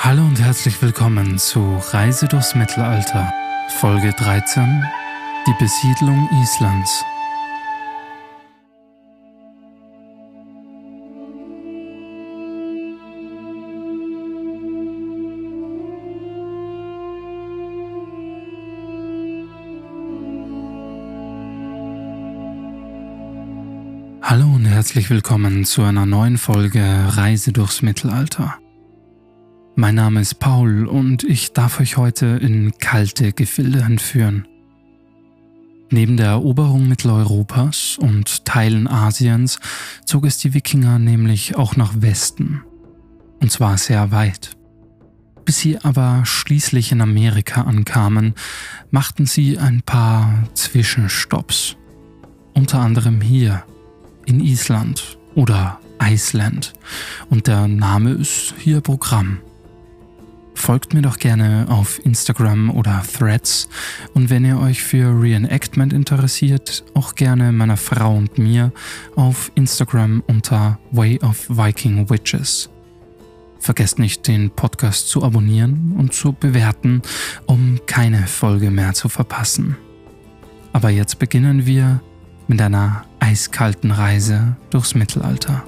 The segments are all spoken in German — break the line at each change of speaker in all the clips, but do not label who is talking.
Hallo und herzlich willkommen zu Reise durchs Mittelalter, Folge 13, die Besiedlung Islands. Hallo und herzlich willkommen zu einer neuen Folge Reise durchs Mittelalter. Mein Name ist Paul und ich darf euch heute in kalte Gefilde entführen. Neben der Eroberung Mitteleuropas und Teilen Asiens zog es die Wikinger nämlich auch nach Westen. Und zwar sehr weit. Bis sie aber schließlich in Amerika ankamen, machten sie ein paar Zwischenstopps. Unter anderem hier, in Island oder Iceland. Und der Name ist hier Programm. Folgt mir doch gerne auf Instagram oder Threads und wenn ihr euch für Reenactment interessiert, auch gerne meiner Frau und mir auf Instagram unter Way of Viking Witches. Vergesst nicht, den Podcast zu abonnieren und zu bewerten, um keine Folge mehr zu verpassen. Aber jetzt beginnen wir mit einer eiskalten Reise durchs Mittelalter.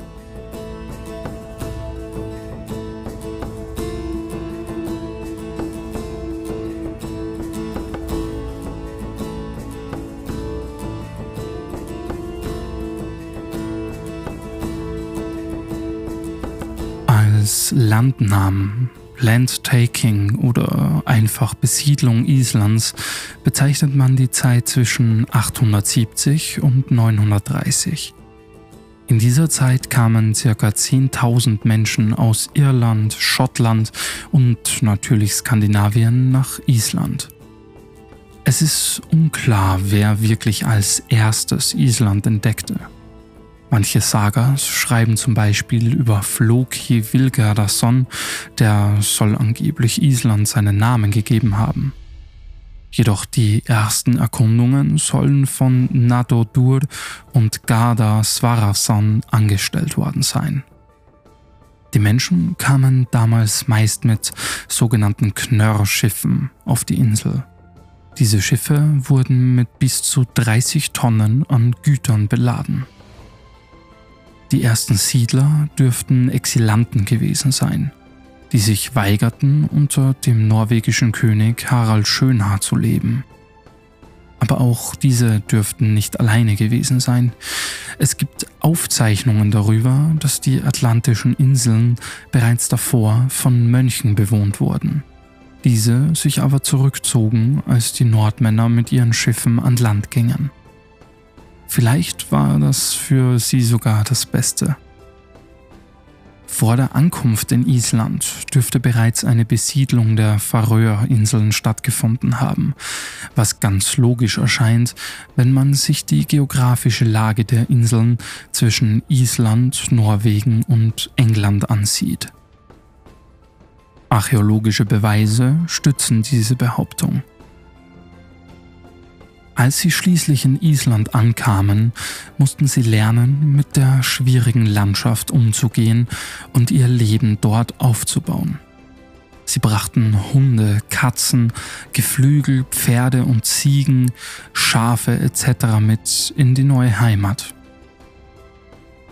Als Landnamen, Landtaking oder einfach Besiedlung Islands bezeichnet man die Zeit zwischen 870 und 930. In dieser Zeit kamen ca. 10.000 Menschen aus Irland, Schottland und natürlich Skandinavien nach Island. Es ist unklar, wer wirklich als erstes Island entdeckte. Manche Sagas schreiben zum Beispiel über Floki Vilgardason, der soll angeblich Island seinen Namen gegeben haben. Jedoch die ersten Erkundungen sollen von Nadodur und Garda Svarason angestellt worden sein. Die Menschen kamen damals meist mit sogenannten Knörrschiffen auf die Insel. Diese Schiffe wurden mit bis zu 30 Tonnen an Gütern beladen. Die ersten Siedler dürften Exilanten gewesen sein, die sich weigerten, unter dem norwegischen König Harald Schönhaar zu leben. Aber auch diese dürften nicht alleine gewesen sein. Es gibt Aufzeichnungen darüber, dass die atlantischen Inseln bereits davor von Mönchen bewohnt wurden. Diese sich aber zurückzogen, als die Nordmänner mit ihren Schiffen an Land gingen. Vielleicht war das für sie sogar das Beste. Vor der Ankunft in Island dürfte bereits eine Besiedlung der Färöerinseln stattgefunden haben, was ganz logisch erscheint, wenn man sich die geografische Lage der Inseln zwischen Island, Norwegen und England ansieht. Archäologische Beweise stützen diese Behauptung. Als sie schließlich in Island ankamen, mussten sie lernen, mit der schwierigen Landschaft umzugehen und ihr Leben dort aufzubauen. Sie brachten Hunde, Katzen, Geflügel, Pferde und Ziegen, Schafe etc. mit in die neue Heimat.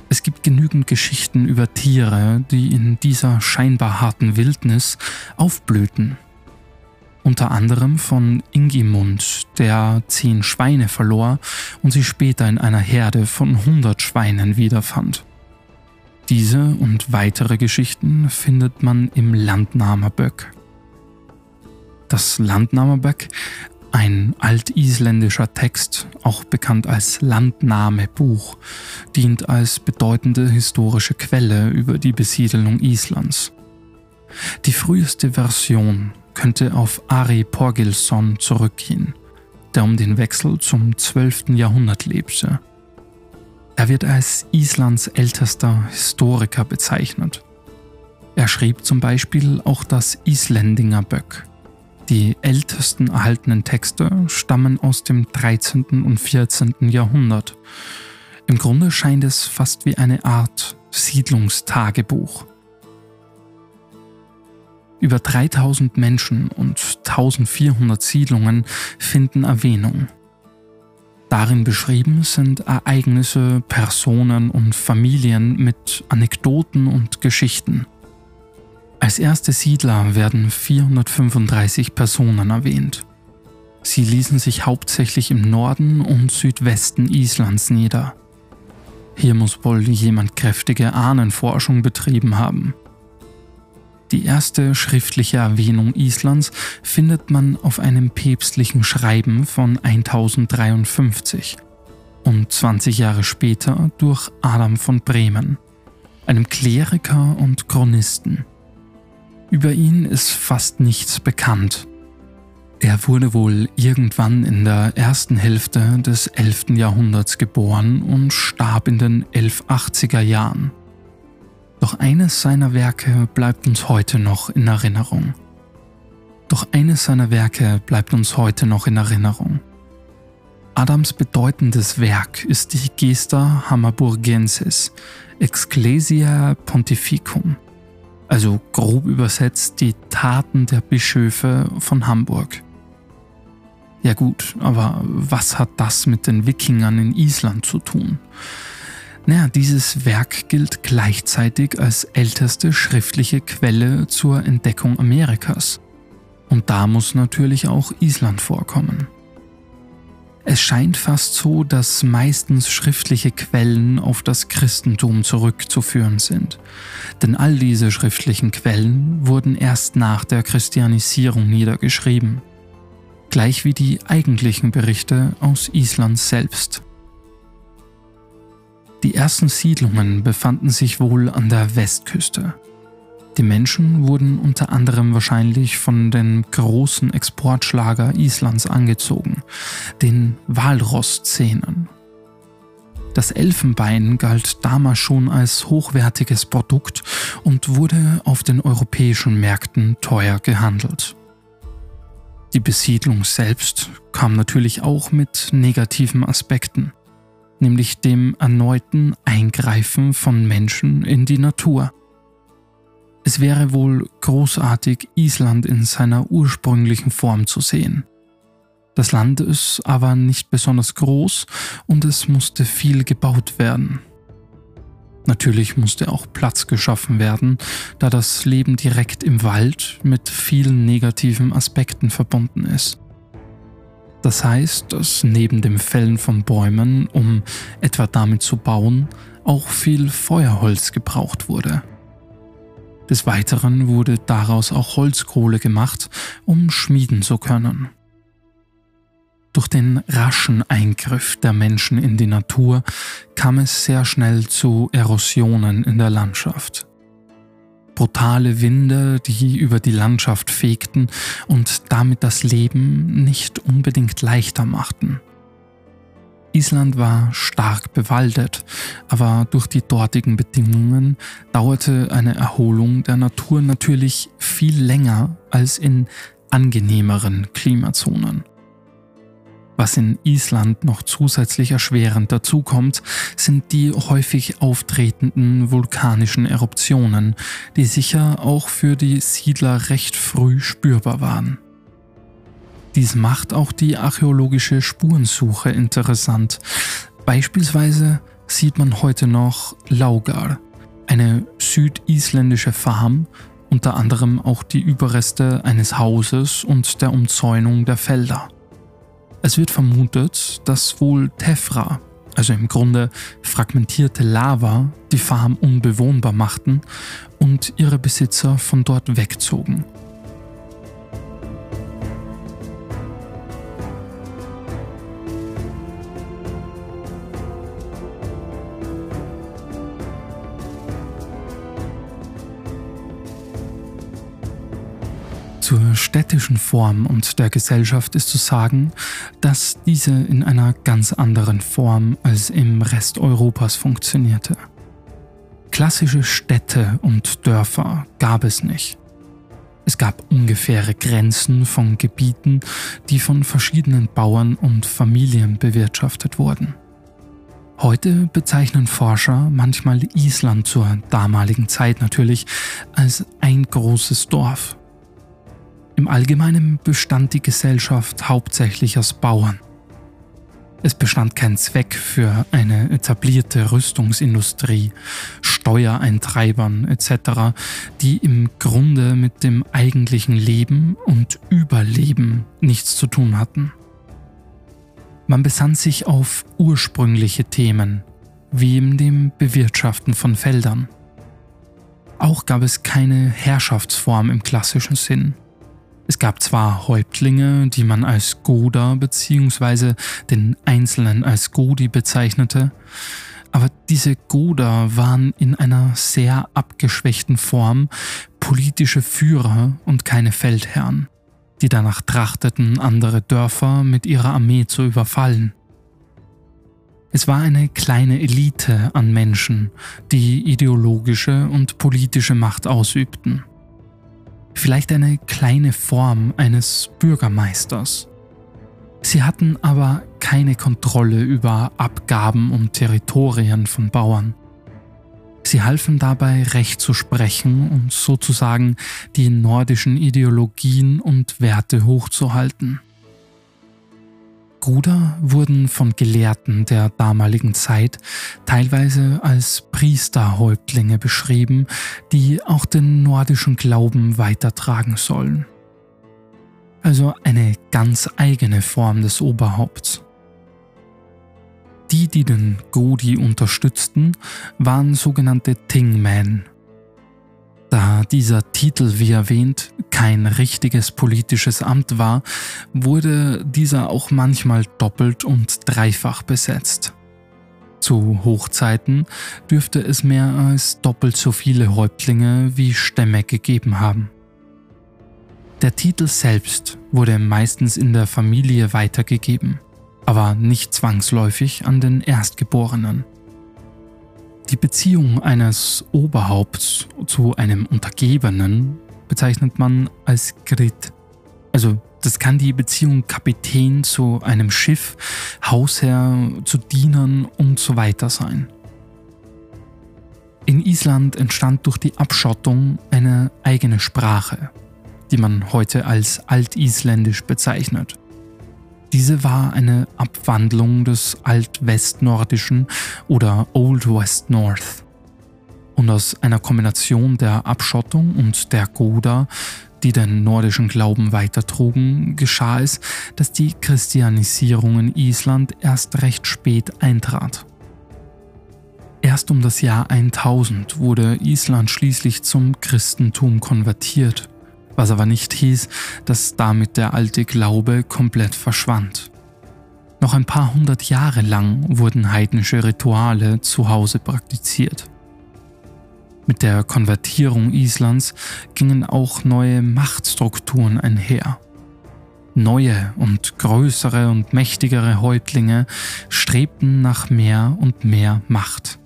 Es gibt genügend Geschichten über Tiere, die in dieser scheinbar harten Wildnis aufblühten unter anderem von Ingimund, der zehn Schweine verlor und sie später in einer Herde von 100 Schweinen wiederfand. Diese und weitere Geschichten findet man im Landnahmerböck. Das Landnahmerböck, ein altisländischer Text, auch bekannt als Landnahmebuch, dient als bedeutende historische Quelle über die Besiedelung Islands. Die früheste Version könnte auf Ari Porgilsson zurückgehen, der um den Wechsel zum 12. Jahrhundert lebte. Er wird als Islands ältester Historiker bezeichnet. Er schrieb zum Beispiel auch das Isländinger Böck. Die ältesten erhaltenen Texte stammen aus dem 13. und 14. Jahrhundert. Im Grunde scheint es fast wie eine Art Siedlungstagebuch. Über 3000 Menschen und 1400 Siedlungen finden Erwähnung. Darin beschrieben sind Ereignisse, Personen und Familien mit Anekdoten und Geschichten. Als erste Siedler werden 435 Personen erwähnt. Sie ließen sich hauptsächlich im Norden und Südwesten Islands nieder. Hier muss wohl jemand kräftige Ahnenforschung betrieben haben. Die erste schriftliche Erwähnung Islands findet man auf einem päpstlichen Schreiben von 1053 und 20 Jahre später durch Adam von Bremen, einem Kleriker und Chronisten. Über ihn ist fast nichts bekannt. Er wurde wohl irgendwann in der ersten Hälfte des 11. Jahrhunderts geboren und starb in den 1180er Jahren. Doch eines seiner Werke bleibt uns heute noch in Erinnerung. Doch eines seiner Werke bleibt uns heute noch in Erinnerung. Adams bedeutendes Werk ist die Gesta Hammerburgensis, Ecclesia Pontificum, also grob übersetzt die Taten der Bischöfe von Hamburg. Ja gut, aber was hat das mit den Wikingern in Island zu tun? Naja, dieses Werk gilt gleichzeitig als älteste schriftliche Quelle zur Entdeckung Amerikas. Und da muss natürlich auch Island vorkommen. Es scheint fast so, dass meistens schriftliche Quellen auf das Christentum zurückzuführen sind. Denn all diese schriftlichen Quellen wurden erst nach der Christianisierung niedergeschrieben. Gleich wie die eigentlichen Berichte aus Island selbst. Die ersten Siedlungen befanden sich wohl an der Westküste. Die Menschen wurden unter anderem wahrscheinlich von dem großen Exportschlager Islands angezogen, den Walrosszenen. Das Elfenbein galt damals schon als hochwertiges Produkt und wurde auf den europäischen Märkten teuer gehandelt. Die Besiedlung selbst kam natürlich auch mit negativen Aspekten nämlich dem erneuten Eingreifen von Menschen in die Natur. Es wäre wohl großartig, Island in seiner ursprünglichen Form zu sehen. Das Land ist aber nicht besonders groß und es musste viel gebaut werden. Natürlich musste auch Platz geschaffen werden, da das Leben direkt im Wald mit vielen negativen Aspekten verbunden ist. Das heißt, dass neben dem Fällen von Bäumen, um etwa damit zu bauen, auch viel Feuerholz gebraucht wurde. Des Weiteren wurde daraus auch Holzkohle gemacht, um schmieden zu können. Durch den raschen Eingriff der Menschen in die Natur kam es sehr schnell zu Erosionen in der Landschaft brutale Winde, die über die Landschaft fegten und damit das Leben nicht unbedingt leichter machten. Island war stark bewaldet, aber durch die dortigen Bedingungen dauerte eine Erholung der Natur natürlich viel länger als in angenehmeren Klimazonen. Was in Island noch zusätzlich erschwerend dazukommt, sind die häufig auftretenden vulkanischen Eruptionen, die sicher auch für die Siedler recht früh spürbar waren. Dies macht auch die archäologische Spurensuche interessant. Beispielsweise sieht man heute noch Laugar, eine südisländische Farm, unter anderem auch die Überreste eines Hauses und der Umzäunung der Felder. Es wird vermutet, dass wohl Tefra, also im Grunde fragmentierte Lava, die Farm unbewohnbar machten und ihre Besitzer von dort wegzogen. Städtischen Form und der Gesellschaft ist zu sagen, dass diese in einer ganz anderen Form als im Rest Europas funktionierte. Klassische Städte und Dörfer gab es nicht. Es gab ungefähre Grenzen von Gebieten, die von verschiedenen Bauern und Familien bewirtschaftet wurden. Heute bezeichnen Forscher manchmal Island zur damaligen Zeit natürlich als ein großes Dorf Im Allgemeinen bestand die Gesellschaft hauptsächlich aus Bauern. Es bestand kein Zweck für eine etablierte Rüstungsindustrie, Steuereintreibern etc., die im Grunde mit dem eigentlichen Leben und Überleben nichts zu tun hatten. Man besann sich auf ursprüngliche Themen, wie in dem Bewirtschaften von Feldern. Auch gab es keine Herrschaftsform im klassischen Sinn. Es gab zwar Häuptlinge, die man als Goda bzw. den Einzelnen als Godi bezeichnete, aber diese Goda waren in einer sehr abgeschwächten Form politische Führer und keine Feldherren, die danach trachteten, andere Dörfer mit ihrer Armee zu überfallen. Es war eine kleine Elite an Menschen, die ideologische und politische Macht ausübten vielleicht eine kleine Form eines Bürgermeisters. Sie hatten aber keine Kontrolle über Abgaben und Territorien von Bauern. Sie halfen dabei, Recht zu sprechen und sozusagen die nordischen Ideologien und Werte hochzuhalten. Bruder wurden von Gelehrten der damaligen Zeit teilweise als Priesterhäuptlinge beschrieben, die auch den nordischen Glauben weitertragen sollen. Also eine ganz eigene Form des Oberhaupts. Die, die den Godi unterstützten, waren sogenannte Tingmen, da dieser Titel, wie erwähnt, kein richtiges politisches Amt war, wurde dieser auch manchmal doppelt und dreifach besetzt. Zu Hochzeiten dürfte es mehr als doppelt so viele Häuptlinge wie Stämme gegeben haben. Der Titel selbst wurde meistens in der Familie weitergegeben, aber nicht zwangsläufig an den Erstgeborenen. Die Beziehung eines Oberhaupts zu einem Untergebenen bezeichnet man als Grit. Also das kann die Beziehung Kapitän zu einem Schiff, Hausherr zu Dienern und so weiter sein. In Island entstand durch die Abschottung eine eigene Sprache, die man heute als Altisländisch bezeichnet. Diese war eine Abwandlung des Alt-West-Nordischen oder Old West North. Und aus einer Kombination der Abschottung und der Goda, die den nordischen Glauben weitertrugen, geschah es, dass die Christianisierung in Island erst recht spät eintrat. Erst um das Jahr 1000 wurde Island schließlich zum Christentum konvertiert was aber nicht hieß, dass damit der alte Glaube komplett verschwand. Noch ein paar hundert Jahre lang wurden heidnische Rituale zu Hause praktiziert. Mit der Konvertierung Islands gingen auch neue Machtstrukturen einher. Neue und größere und mächtigere Häuptlinge strebten nach mehr und mehr Macht.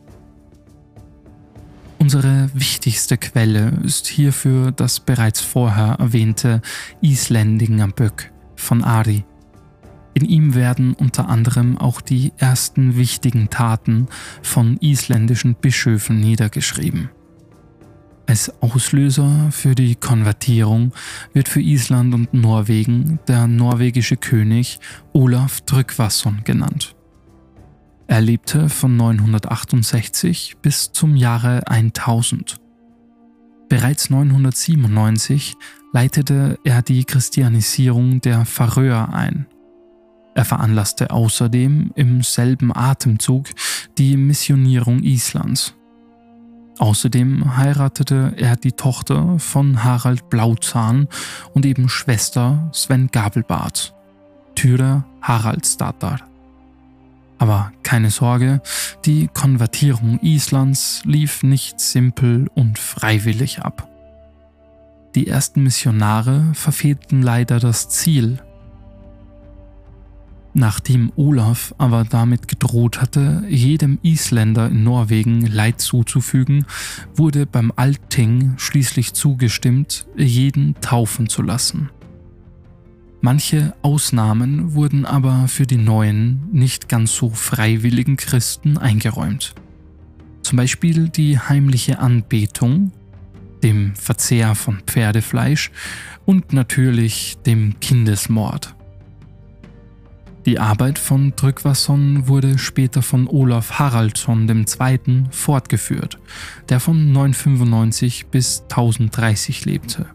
Unsere wichtigste Quelle ist hierfür das bereits vorher erwähnte Islendingaböck von Ari. In ihm werden unter anderem auch die ersten wichtigen Taten von isländischen Bischöfen niedergeschrieben. Als Auslöser für die Konvertierung wird für Island und Norwegen der norwegische König Olaf Tryggvason genannt. Er lebte von 968 bis zum Jahre 1000. Bereits 997 leitete er die Christianisierung der Färöer ein. Er veranlasste außerdem im selben Atemzug die Missionierung Islands. Außerdem heiratete er die Tochter von Harald Blauzahn und eben Schwester Sven Gabelbart, Tyra Haraldsdatter. Aber keine Sorge, die Konvertierung Islands lief nicht simpel und freiwillig ab. Die ersten Missionare verfehlten leider das Ziel. Nachdem Olaf aber damit gedroht hatte, jedem Isländer in Norwegen Leid zuzufügen, wurde beim Alting schließlich zugestimmt, jeden taufen zu lassen. Manche Ausnahmen wurden aber für die neuen, nicht ganz so freiwilligen Christen eingeräumt. Zum Beispiel die heimliche Anbetung dem Verzehr von Pferdefleisch und natürlich dem Kindesmord. Die Arbeit von Tryggvason wurde später von Olaf Haraldsson II. fortgeführt, der von 995 bis 1030 lebte.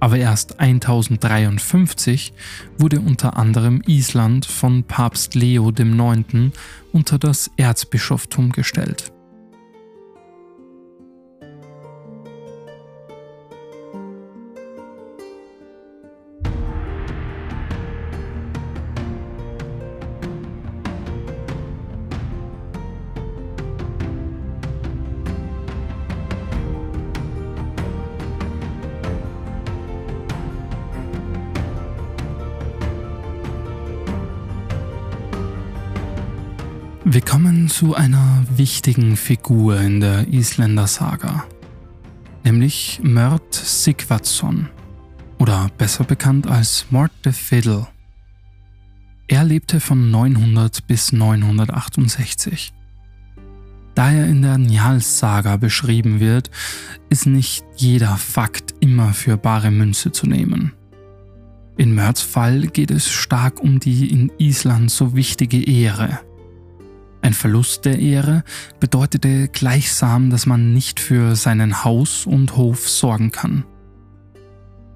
Aber erst 1053 wurde unter anderem Island von Papst Leo IX. unter das Erzbischoftum gestellt. Wir kommen zu einer wichtigen Figur in der Isländer Saga, nämlich Mörd Sigvatsson oder besser bekannt als Mort the Fiddle. Er lebte von 900 bis 968. Da er in der Njals-Saga beschrieben wird, ist nicht jeder Fakt immer für bare Münze zu nehmen. In Mörds Fall geht es stark um die in Island so wichtige Ehre – ein Verlust der Ehre bedeutete gleichsam, dass man nicht für seinen Haus und Hof sorgen kann.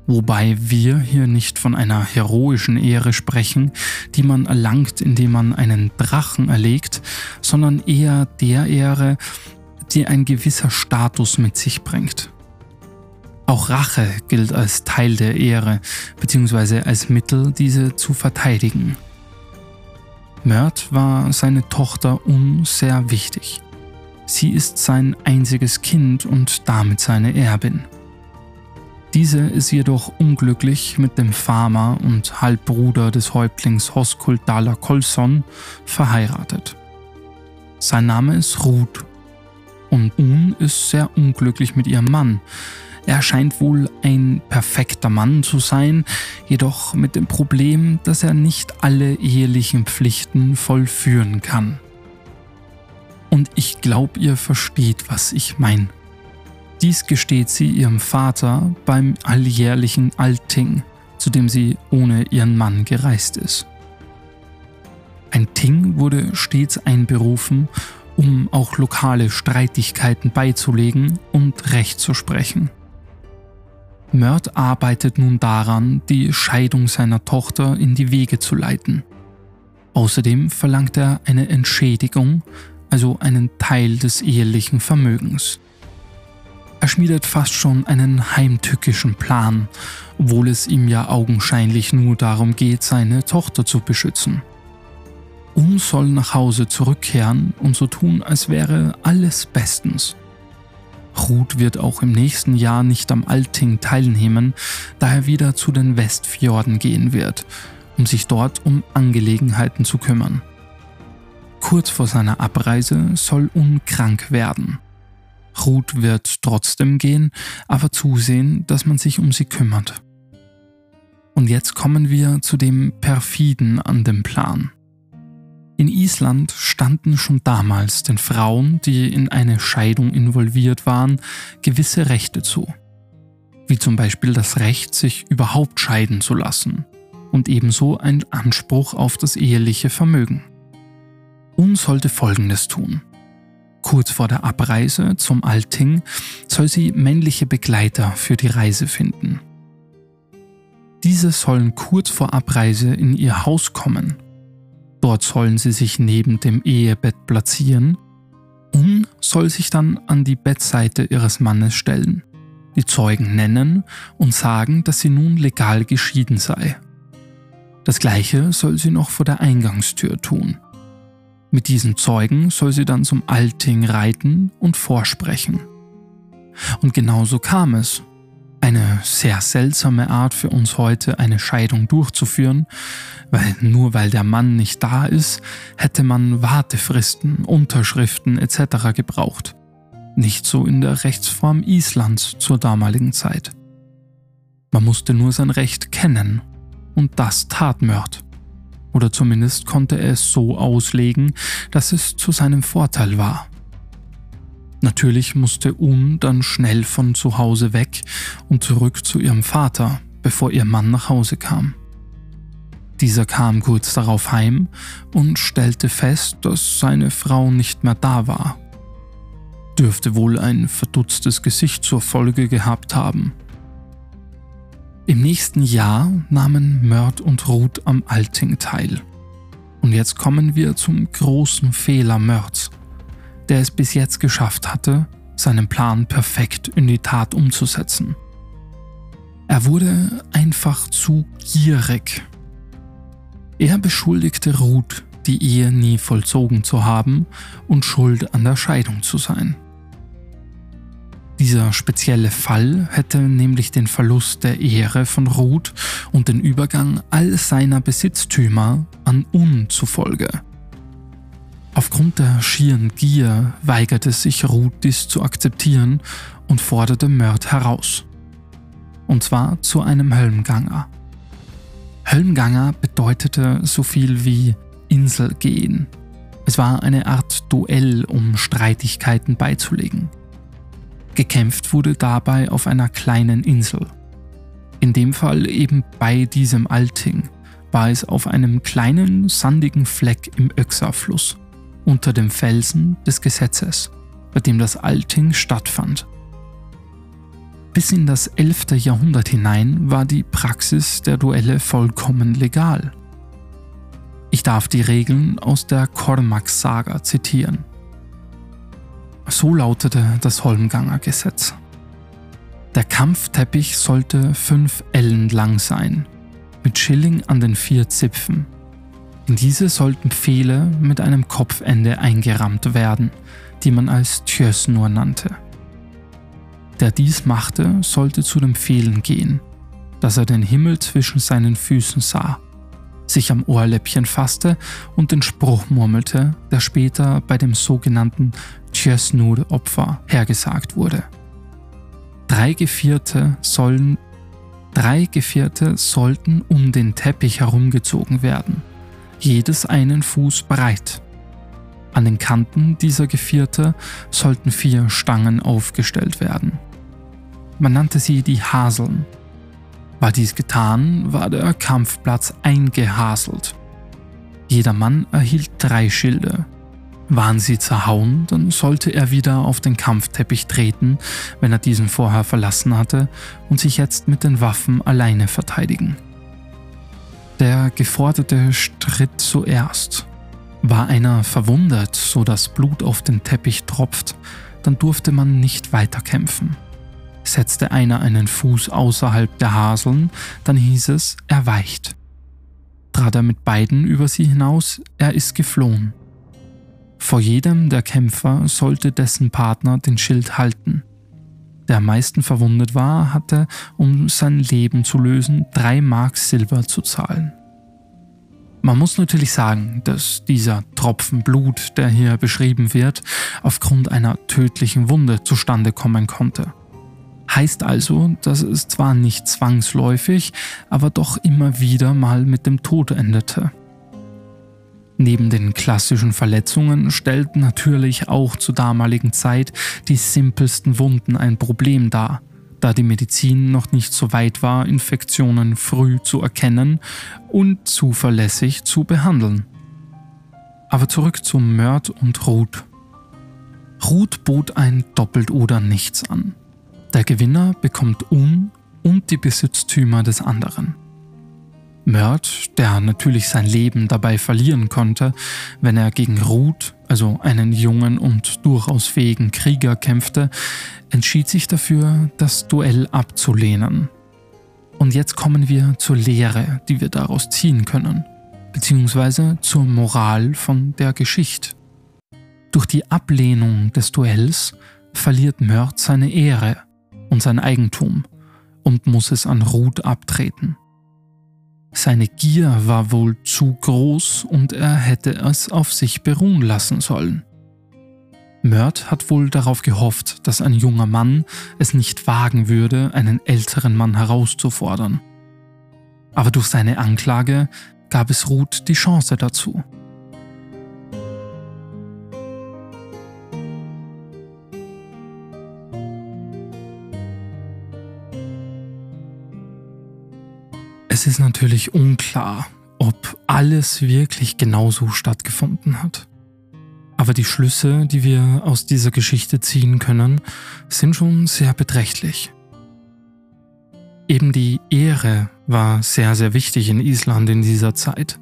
Wobei wir hier nicht von einer heroischen Ehre sprechen, die man erlangt, indem man einen Drachen erlegt, sondern eher der Ehre, die ein gewisser Status mit sich bringt. Auch Rache gilt als Teil der Ehre bzw. als Mittel, diese zu verteidigen. Mert war seine Tochter Un sehr wichtig. Sie ist sein einziges Kind und damit seine Erbin. Diese ist jedoch unglücklich mit dem Farmer und Halbbruder des Häuptlings Hoskult Dala Kolson verheiratet. Sein Name ist Ruth und Un ist sehr unglücklich mit ihrem Mann, er scheint wohl ein perfekter Mann zu sein, jedoch mit dem Problem, dass er nicht alle ehelichen Pflichten vollführen kann. Und ich glaube, ihr versteht, was ich meine. Dies gesteht sie ihrem Vater beim alljährlichen Alting, zu dem sie ohne ihren Mann gereist ist. Ein Ting wurde stets einberufen, um auch lokale Streitigkeiten beizulegen und Recht zu sprechen. Mörd arbeitet nun daran, die Scheidung seiner Tochter in die Wege zu leiten. Außerdem verlangt er eine Entschädigung, also einen Teil des ehelichen Vermögens. Er schmiedet fast schon einen heimtückischen Plan, obwohl es ihm ja augenscheinlich nur darum geht, seine Tochter zu beschützen. Un soll nach Hause zurückkehren und so tun, als wäre alles bestens. Ruth wird auch im nächsten Jahr nicht am Alting teilnehmen, da er wieder zu den Westfjorden gehen wird, um sich dort um Angelegenheiten zu kümmern. Kurz vor seiner Abreise soll unkrank werden. Ruth wird trotzdem gehen, aber zusehen, dass man sich um sie kümmert. Und jetzt kommen wir zu dem Perfiden an dem Plan. In Island standen schon damals den Frauen, die in eine Scheidung involviert waren, gewisse Rechte zu. Wie zum Beispiel das Recht, sich überhaupt scheiden zu lassen und ebenso ein Anspruch auf das eheliche Vermögen. Un sollte Folgendes tun. Kurz vor der Abreise zum Alting soll sie männliche Begleiter für die Reise finden. Diese sollen kurz vor Abreise in ihr Haus kommen Dort sollen sie sich neben dem Ehebett platzieren. Un soll sich dann an die Bettseite ihres Mannes stellen, die Zeugen nennen und sagen, dass sie nun legal geschieden sei. Das gleiche soll sie noch vor der Eingangstür tun. Mit diesen Zeugen soll sie dann zum Alting reiten und vorsprechen. Und genauso kam es. Eine sehr seltsame Art für uns heute, eine Scheidung durchzuführen, weil nur weil der Mann nicht da ist, hätte man Wartefristen, Unterschriften etc. gebraucht. Nicht so in der Rechtsform Islands zur damaligen Zeit. Man musste nur sein Recht kennen und das tat Mörd. Oder zumindest konnte er es so auslegen, dass es zu seinem Vorteil war. Natürlich musste Un dann schnell von zu Hause weg und zurück zu ihrem Vater, bevor ihr Mann nach Hause kam. Dieser kam kurz darauf heim und stellte fest, dass seine Frau nicht mehr da war. Dürfte wohl ein verdutztes Gesicht zur Folge gehabt haben. Im nächsten Jahr nahmen Mörd und Ruth am Alting teil. Und jetzt kommen wir zum großen Fehler Mörds der es bis jetzt geschafft hatte, seinen Plan perfekt in die Tat umzusetzen. Er wurde einfach zu gierig. Er beschuldigte Ruth, die Ehe nie vollzogen zu haben und schuld an der Scheidung zu sein. Dieser spezielle Fall hätte nämlich den Verlust der Ehre von Ruth und den Übergang all seiner Besitztümer an Un zufolge. Aufgrund der schieren Gier weigerte sich Ruth dies zu akzeptieren und forderte Mörd heraus. Und zwar zu einem Höllenganger. Höllenganger bedeutete so viel wie Insel gehen. Es war eine Art Duell, um Streitigkeiten beizulegen. Gekämpft wurde dabei auf einer kleinen Insel. In dem Fall eben bei diesem Alting war es auf einem kleinen sandigen Fleck im Öxerfluss unter dem Felsen des Gesetzes, bei dem das Alting stattfand. Bis in das 11. Jahrhundert hinein war die Praxis der Duelle vollkommen legal. Ich darf die Regeln aus der Cormac-Saga zitieren. So lautete das Holmganger Gesetz. Der Kampfteppich sollte fünf Ellen lang sein, mit Schilling an den vier Zipfen diese sollten Pfähle mit einem Kopfende eingerammt werden, die man als Tjösnur nannte. Der dies machte, sollte zu den Pfählen gehen, dass er den Himmel zwischen seinen Füßen sah, sich am Ohrläppchen fasste und den Spruch murmelte, der später bei dem sogenannten Tjösnur-Opfer hergesagt wurde. Drei Gevierte sollen Drei Gevierte sollten um den Teppich herumgezogen werden jedes einen Fuß breit. An den Kanten dieser Gevierte sollten vier Stangen aufgestellt werden. Man nannte sie die Haseln. War dies getan, war der Kampfplatz eingehaselt. Jeder Mann erhielt drei Schilde. Waren sie zerhauen, dann sollte er wieder auf den Kampfteppich treten, wenn er diesen vorher verlassen hatte, und sich jetzt mit den Waffen alleine verteidigen. Der Geforderte stritt zuerst. War einer verwundet, so dass Blut auf den Teppich tropft, dann durfte man nicht weiterkämpfen. Setzte einer einen Fuß außerhalb der Haseln, dann hieß es, er weicht. Trat er mit beiden über sie hinaus, er ist geflohen. Vor jedem der Kämpfer sollte dessen Partner den Schild halten. Der am meisten verwundet war, hatte, um sein Leben zu lösen, drei Mark Silber zu zahlen. Man muss natürlich sagen, dass dieser Tropfen Blut, der hier beschrieben wird, aufgrund einer tödlichen Wunde zustande kommen konnte. Heißt also, dass es zwar nicht zwangsläufig, aber doch immer wieder mal mit dem Tod endete. Neben den klassischen Verletzungen stellten natürlich auch zur damaligen Zeit die simpelsten Wunden ein Problem dar, da die Medizin noch nicht so weit war, Infektionen früh zu erkennen und zuverlässig zu behandeln. Aber zurück zu Mörd und Ruth. Ruth bot ein Doppelt oder nichts an. Der Gewinner bekommt Un und die Besitztümer des anderen. Mörd, der natürlich sein Leben dabei verlieren konnte, wenn er gegen Ruth, also einen jungen und durchaus fähigen Krieger, kämpfte, entschied sich dafür, das Duell abzulehnen. Und jetzt kommen wir zur Lehre, die wir daraus ziehen können, beziehungsweise zur Moral von der Geschichte. Durch die Ablehnung des Duells verliert Mörd seine Ehre und sein Eigentum und muss es an Ruth abtreten. Seine Gier war wohl zu groß und er hätte es auf sich beruhen lassen sollen. Mörd hat wohl darauf gehofft, dass ein junger Mann es nicht wagen würde, einen älteren Mann herauszufordern. Aber durch seine Anklage gab es Ruth die Chance dazu. Es ist natürlich unklar, ob alles wirklich genauso stattgefunden hat. Aber die Schlüsse, die wir aus dieser Geschichte ziehen können, sind schon sehr beträchtlich. Eben die Ehre war sehr, sehr wichtig in Island in dieser Zeit.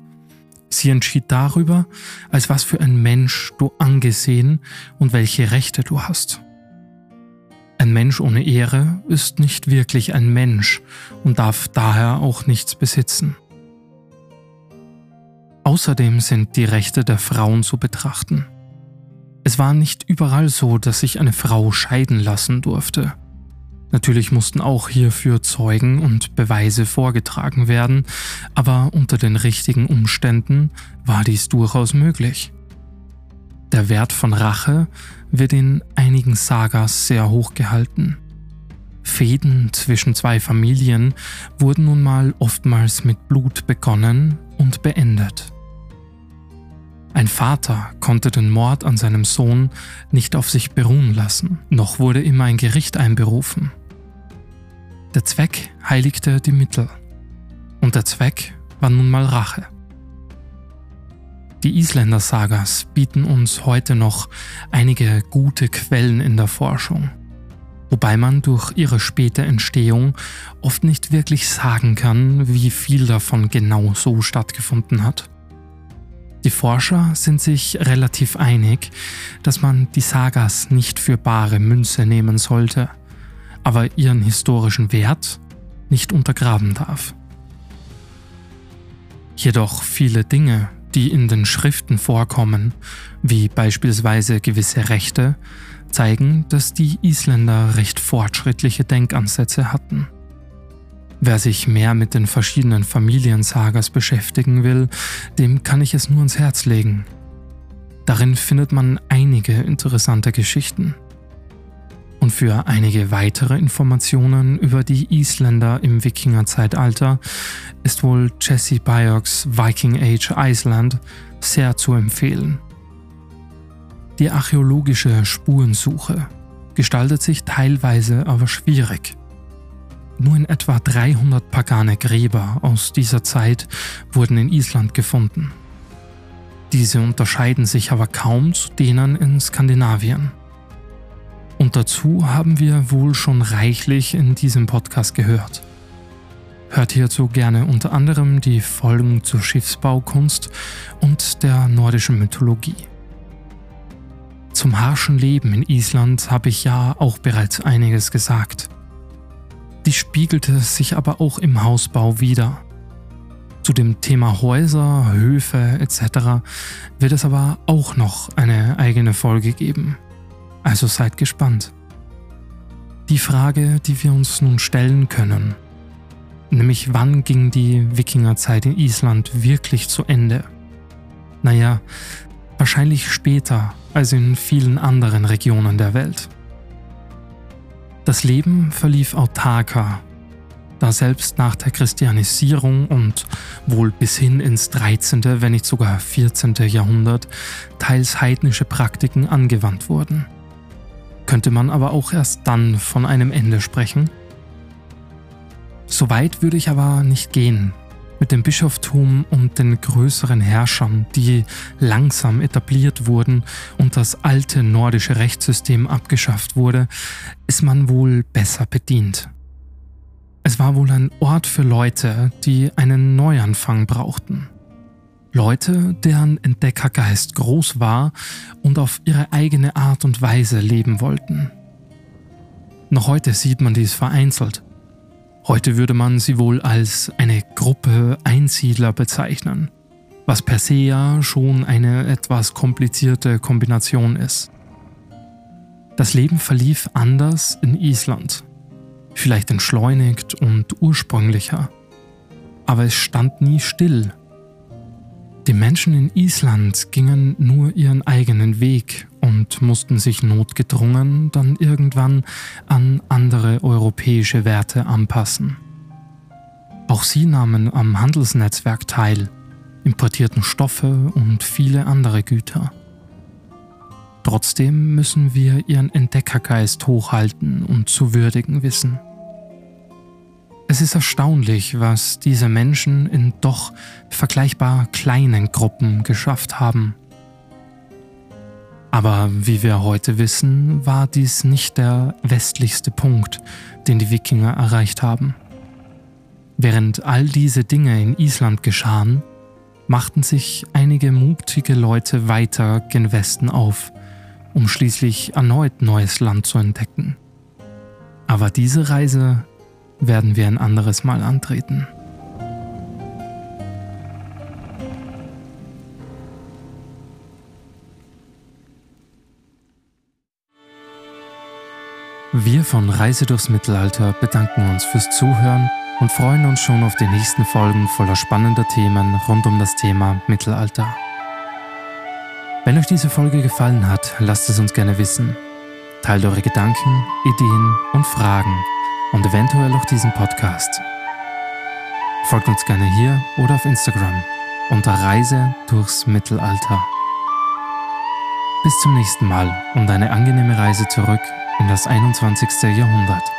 Sie entschied darüber, als was für ein Mensch du angesehen und welche Rechte du hast. Ein Mensch ohne Ehre ist nicht wirklich ein Mensch und darf daher auch nichts besitzen. Außerdem sind die Rechte der Frauen zu betrachten. Es war nicht überall so, dass sich eine Frau scheiden lassen durfte. Natürlich mussten auch hierfür Zeugen und Beweise vorgetragen werden, aber unter den richtigen Umständen war dies durchaus möglich. Der Wert von Rache wird in einigen Sagas sehr hoch gehalten. Fäden zwischen zwei Familien wurden nun mal oftmals mit Blut begonnen und beendet. Ein Vater konnte den Mord an seinem Sohn nicht auf sich beruhen lassen, noch wurde immer ein Gericht einberufen. Der Zweck heiligte die Mittel. Und der Zweck war nun mal Rache. Die Isländer-Sagas bieten uns heute noch einige gute Quellen in der Forschung, wobei man durch ihre späte Entstehung oft nicht wirklich sagen kann, wie viel davon genau so stattgefunden hat. Die Forscher sind sich relativ einig, dass man die Sagas nicht für bare Münze nehmen sollte, aber ihren historischen Wert nicht untergraben darf. Jedoch viele Dinge, die in den Schriften vorkommen, wie beispielsweise gewisse Rechte, zeigen, dass die Isländer recht fortschrittliche Denkansätze hatten. Wer sich mehr mit den verschiedenen Familiensagas beschäftigen will, dem kann ich es nur ans Herz legen. Darin findet man einige interessante Geschichten. Und für einige weitere Informationen über die Isländer im Wikingerzeitalter ist wohl Jesse Biogs Viking Age Iceland sehr zu empfehlen. Die archäologische Spurensuche gestaltet sich teilweise aber schwierig. Nur in etwa 300 pagane Gräber aus dieser Zeit wurden in Island gefunden. Diese unterscheiden sich aber kaum zu denen in Skandinavien. Und dazu haben wir wohl schon reichlich in diesem Podcast gehört. Hört hierzu gerne unter anderem die Folgen zur Schiffsbaukunst und der nordischen Mythologie. Zum harschen Leben in Island habe ich ja auch bereits einiges gesagt. Die spiegelte sich aber auch im Hausbau wieder. Zu dem Thema Häuser, Höfe etc. wird es aber auch noch eine eigene Folge geben. Also seid gespannt. Die Frage, die wir uns nun stellen können, nämlich wann ging die Wikingerzeit in Island wirklich zu Ende? Naja, wahrscheinlich später als in vielen anderen Regionen der Welt. Das Leben verlief autarker, da selbst nach der Christianisierung und wohl bis hin ins 13., wenn nicht sogar 14. Jahrhundert teils heidnische Praktiken angewandt wurden. Könnte man aber auch erst dann von einem Ende sprechen? So weit würde ich aber nicht gehen, mit dem Bischoftum und den größeren Herrschern, die langsam etabliert wurden und das alte nordische Rechtssystem abgeschafft wurde, ist man wohl besser bedient. Es war wohl ein Ort für Leute, die einen Neuanfang brauchten. Leute, deren Entdeckergeist groß war und auf ihre eigene Art und Weise leben wollten. Noch heute sieht man dies vereinzelt. Heute würde man sie wohl als eine Gruppe Einsiedler bezeichnen, was per se ja schon eine etwas komplizierte Kombination ist. Das Leben verlief anders in Island, vielleicht entschleunigt und ursprünglicher, aber es stand nie still. Die Menschen in Island gingen nur ihren eigenen Weg und mussten sich notgedrungen dann irgendwann an andere europäische Werte anpassen. Auch sie nahmen am Handelsnetzwerk teil, importierten Stoffe und viele andere Güter. Trotzdem müssen wir ihren Entdeckergeist hochhalten und zu würdigen wissen. Es ist erstaunlich, was diese Menschen in doch vergleichbar kleinen Gruppen geschafft haben. Aber wie wir heute wissen, war dies nicht der westlichste Punkt, den die Wikinger erreicht haben. Während all diese Dinge in Island geschahen, machten sich einige mutige Leute weiter gen Westen auf, um schließlich erneut neues Land zu entdecken. Aber diese Reise werden wir ein anderes Mal antreten. Wir von Reise durchs Mittelalter bedanken uns fürs Zuhören und freuen uns schon auf die nächsten Folgen voller spannender Themen rund um das Thema Mittelalter. Wenn euch diese Folge gefallen hat, lasst es uns gerne wissen. Teilt eure Gedanken, Ideen und Fragen und eventuell auch diesen Podcast. Folgt uns gerne hier oder auf Instagram unter Reise durchs Mittelalter. Bis zum nächsten Mal und eine angenehme Reise zurück in das 21. Jahrhundert.